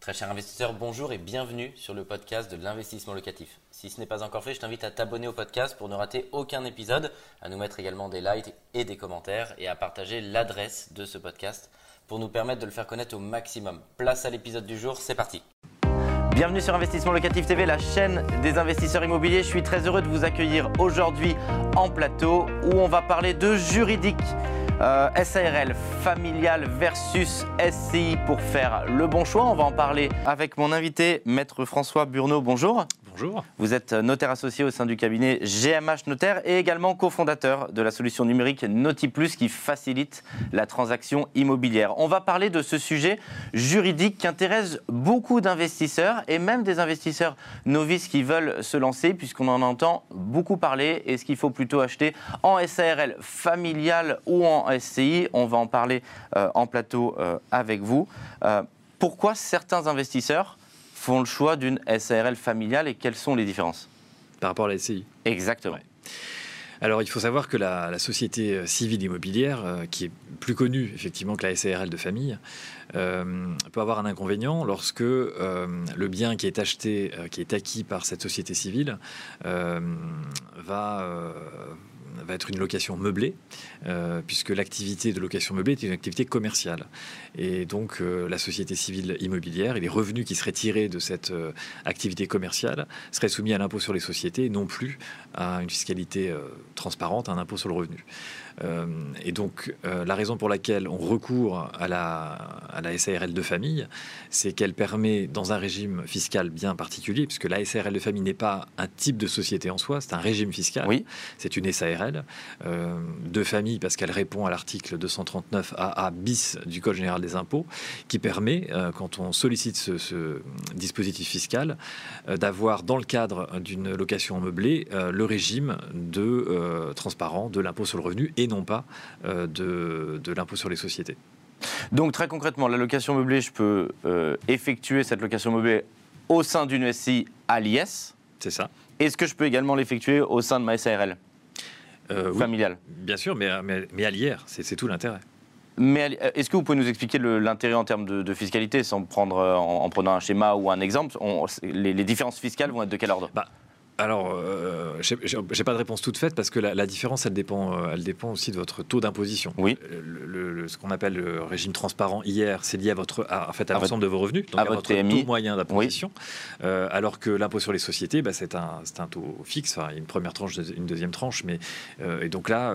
Très cher investisseur, bonjour et bienvenue sur le podcast de l'investissement locatif. Si ce n'est pas encore fait, je t'invite à t'abonner au podcast pour ne rater aucun épisode, à nous mettre également des likes et des commentaires et à partager l'adresse de ce podcast pour nous permettre de le faire connaître au maximum. Place à l'épisode du jour, c'est parti. Bienvenue sur Investissement Locatif TV, la chaîne des investisseurs immobiliers. Je suis très heureux de vous accueillir aujourd'hui en plateau où on va parler de juridique. Euh, SARL familial versus SCI pour faire le bon choix. On va en parler avec mon invité, Maître François Burneau. Bonjour. Vous êtes notaire associé au sein du cabinet GMH Notaire et également cofondateur de la solution numérique NotiPlus qui facilite la transaction immobilière. On va parler de ce sujet juridique qui intéresse beaucoup d'investisseurs et même des investisseurs novices qui veulent se lancer puisqu'on en entend beaucoup parler. Est-ce qu'il faut plutôt acheter en SARL familial ou en SCI On va en parler euh, en plateau euh, avec vous. Euh, pourquoi certains investisseurs font le choix d'une SARL familiale et quelles sont les différences Par rapport à la SCI Exactement. Alors, il faut savoir que la, société euh, civile immobilière, euh, qui est plus connue effectivement que la SARL de famille, euh, peut avoir un inconvénient lorsque le bien qui est acheté, qui est acquis par cette société civile, va va être une location meublée, euh, puisque l'activité de location meublée est une activité commerciale. Et donc euh, la société civile immobilière et les revenus qui seraient tirés de cette euh, activité commerciale seraient soumis à l'impôt sur les sociétés, non plus à une fiscalité transparente, un impôt sur le revenu. Euh, et donc, euh, la raison pour laquelle on recourt à la, à la SARL de famille, c'est qu'elle permet, dans un régime fiscal bien particulier, puisque la SARL de famille n'est pas un type de société en soi, c'est un régime fiscal. Oui. C'est une SARL euh, de famille parce qu'elle répond à l'article 239 AA bis du Code général des impôts, qui permet, quand on sollicite ce, ce dispositif fiscal, d'avoir dans le cadre d'une location meublée le régime de transparent de l'impôt sur le revenu et non pas euh, de, l'impôt sur les sociétés. Donc très concrètement, la location meublée, je peux euh, effectuer cette location meublée au sein d'une SCI à l'IS. C'est ça. Est-ce que je peux également l'effectuer au sein de ma SARL euh, familiale Bien sûr, mais, mais, à l'IR, c'est tout l'intérêt. Mais est-ce que vous pouvez nous expliquer l'intérêt en termes de, fiscalité, sans prendre en, prenant un schéma ou un exemple? Les, différences fiscales vont être de quel ordre? Bah, alors, euh, je n'ai pas de réponse toute faite parce que la, différence, elle dépend, euh, elle dépend aussi de votre taux d'imposition. Oui. Le, ce qu'on appelle le régime transparent hier, c'est lié à votre, en fait, à, l'ensemble de vos revenus, donc à, votre, taux moyen d'imposition. Euh, alors que l'impôt sur les sociétés, bah, c'est un, un, taux fixe, enfin, une première tranche, une deuxième tranche, mais et donc là.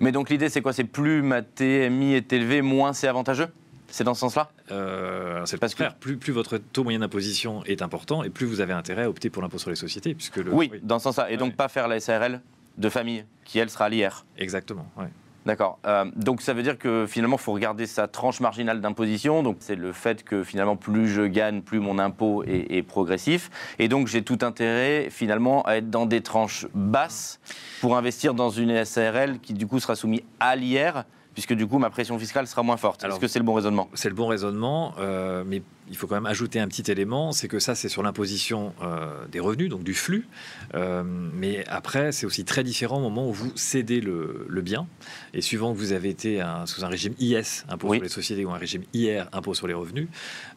Mais donc l'idée, c'est quoi? C'est plus ma TMI est élevé, moins c'est avantageux? C'est dans ce sens-là euh, C'est parce que plus, plus, votre taux moyen d'imposition est important et plus vous avez intérêt à opter pour l'impôt sur les sociétés. Puisque le, oui, dans ce sens-là. Et donc pas faire la SARL de famille, qui elle sera l'IR. Exactement, oui. D'accord. Euh, donc ça veut dire que finalement, il faut regarder sa tranche marginale d'imposition. Donc c'est le fait que finalement, plus je gagne, plus mon impôt est, est progressif. Et donc j'ai tout intérêt finalement à être dans des tranches basses pour investir dans une SARL qui du coup sera soumise à l'IR puisque du coup ma pression fiscale sera moins forte. Est-ce que c'est le bon raisonnement? C'est le bon raisonnement, euh, mais il faut quand même ajouter un petit élément, c'est que ça c'est sur l'imposition euh, des revenus, donc du flux, euh, mais après c'est aussi très différent au moment où vous cédez le, bien, et suivant que vous avez été sous un régime IS, impôt sur les sociétés, ou un régime IR, impôt sur les revenus,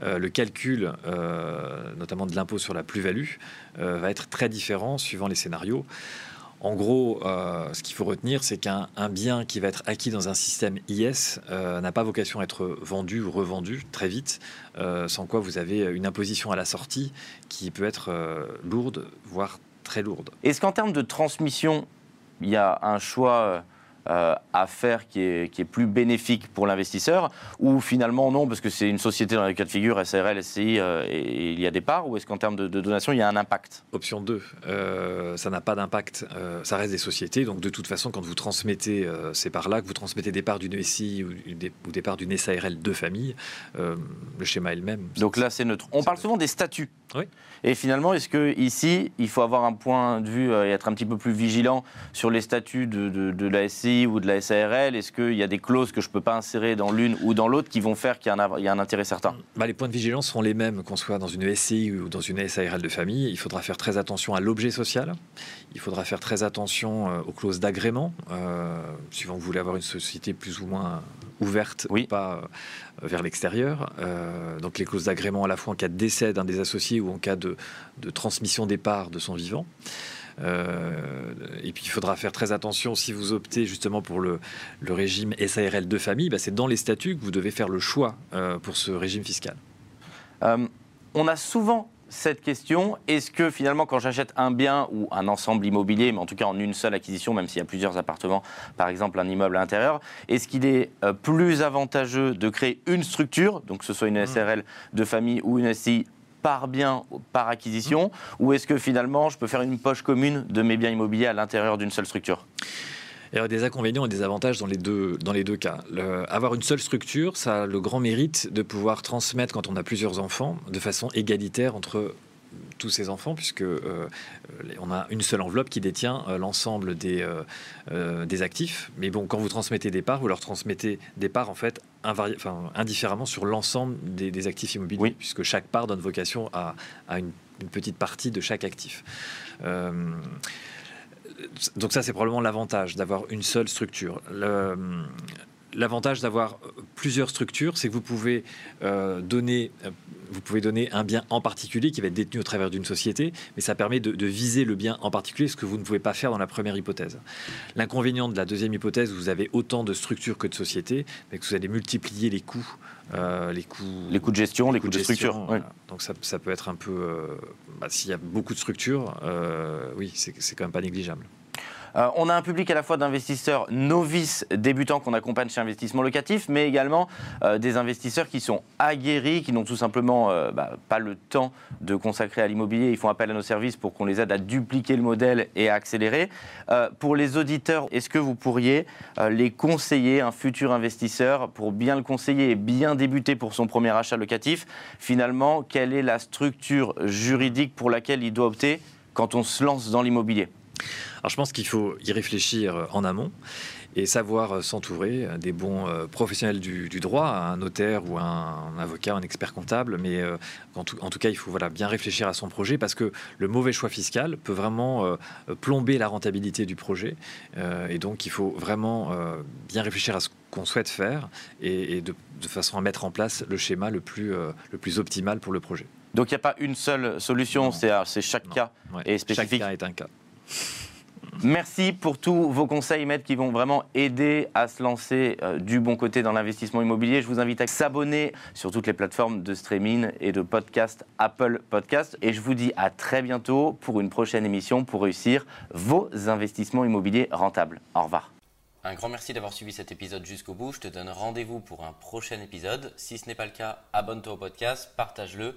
le calcul, notamment de l'impôt sur la plus-value, va être très différent suivant les scénarios. En gros, euh, ce qu'il faut retenir, c'est qu'un bien qui va être acquis dans un système IS euh, n'a pas vocation à être vendu ou revendu très vite, euh, sans quoi vous avez une imposition à la sortie qui peut être lourde, voire très lourde. Est-ce qu'en termes de transmission, il y a un choix euh, à faire qui est, qui est, plus bénéfique pour l'investisseur Ou finalement non, parce que c'est une société dans les cas de figure, SARL, SCI, euh, et, il y a des parts Ou est-ce qu'en termes de, donation, il y a un impact? Option 2, euh, ça n'a pas d'impact, ça reste des sociétés. Donc de toute façon, quand vous transmettez ces parts-là, que vous transmettez des parts d'une SCI ou des, ou des parts d'une SARL de famille, le schéma est le même. Donc là, c'est neutre. On parle souvent des statuts. Oui. Et finalement, est-ce que ici, il faut avoir un point de vue et être un petit peu plus vigilant sur les statuts de, de, de la SCI SCI ou de la SARL Est-ce qu'il y a des clauses que je ne peux pas insérer dans l'une ou dans l'autre qui vont faire qu'il y, a un intérêt certain? Bah, Les points de vigilance seront les mêmes qu'on soit dans une SCI ou dans une SARL de famille. Il faudra faire très attention à l'objet social. Il faudra faire très attention euh, aux clauses d'agrément, euh, suivant que vous voulez avoir une société plus ou moins ouverte ou pas euh, vers l'extérieur. donc les clauses d'agrément à la fois en cas de décès d'un des associés ou en cas de, de transmission des parts de son vivant. Euh, et puis il faudra faire très attention si vous optez justement pour le, régime SARL de famille, bah, c'est dans les statuts que vous devez faire le choix euh, pour ce régime fiscal. Euh, on a souvent cette question, est-ce que finalement quand j'achète un bien ou un ensemble immobilier, mais en tout cas en une seule acquisition, même s'il y a plusieurs appartements, par exemple un immeuble à l'intérieur, est-ce qu'il est plus avantageux de créer une structure, donc que ce soit une. SRL de famille ou une SCI par bien, par acquisition, ou est-ce que finalement je peux faire une poche commune de mes biens immobiliers à l'intérieur d'une seule structure? Il y a des inconvénients et des avantages dans les deux, dans les deux cas. avoir une seule structure, ça a le grand mérite de pouvoir transmettre, quand on a plusieurs enfants, de façon égalitaire entre tous ces enfants, puisque euh, on a une seule enveloppe qui détient euh, l'ensemble des, euh, des actifs. Mais bon, quand vous transmettez des parts, vous leur transmettez des parts en fait enfin, indifféremment sur l'ensemble des, actifs immobiliers, puisque chaque part donne vocation à, une, petite partie de chaque actif. donc ça, c'est probablement l'avantage d'avoir une seule structure. L'avantage d'avoir plusieurs structures, c'est que vous pouvez donner vous pouvez donner un bien en particulier qui va être détenu au travers d'une société, mais ça permet de, viser le bien en particulier, ce que vous ne pouvez pas faire dans la première hypothèse. L'inconvénient de la deuxième hypothèse, vous avez autant de structures que de sociétés, mais que vous allez multiplier les coûts. Euh, les coûts, les coûts de gestion, les, coûts, de, structure. Donc ça, peut être un peu, euh, bah, s'il y a beaucoup de structures, euh, oui, c'est quand même pas négligeable. Euh, on a un public à la fois d'investisseurs novices, débutants qu'on accompagne chez Investissement Locatif, mais également euh, des investisseurs qui sont aguerris, qui n'ont tout simplement euh, bah, pas le temps de consacrer à l'immobilier. Ils font appel à nos services pour qu'on les aide à dupliquer le modèle et à accélérer. pour les auditeurs, est-ce que vous pourriez les conseiller, un futur investisseur, pour bien le conseiller et bien débuter pour son premier achat locatif? Finalement, quelle est la structure juridique pour laquelle il doit opter quand on se lance dans l'immobilier? Alors je pense qu'il faut y réfléchir euh, en amont et savoir euh, s'entourer des bons euh, professionnels du, droit, un notaire ou un, avocat, un expert comptable. Mais en tout, cas, il faut voilà, bien réfléchir à son projet parce que le mauvais choix fiscal peut vraiment plomber la rentabilité du projet. et donc, il faut vraiment bien réfléchir à ce qu'on souhaite faire et, de, façon à mettre en place le schéma le plus, le plus optimal pour le projet. Donc, il n'y a pas une seule solution, c'est chaque cas et spécifique. Chaque cas est un cas. Merci pour tous vos conseils, maîtres, qui vont vraiment aider à se lancer euh, du bon côté dans l'investissement immobilier. Je vous invite à s'abonner sur toutes les plateformes de streaming et de podcast Apple Podcast. Et je vous dis à très bientôt pour une prochaine émission pour réussir vos investissements immobiliers rentables. Au revoir. Un grand merci d'avoir suivi cet épisode jusqu'au bout. Je te donne rendez-vous pour un prochain épisode. Si ce n'est pas le cas, abonne-toi au podcast, partage-le,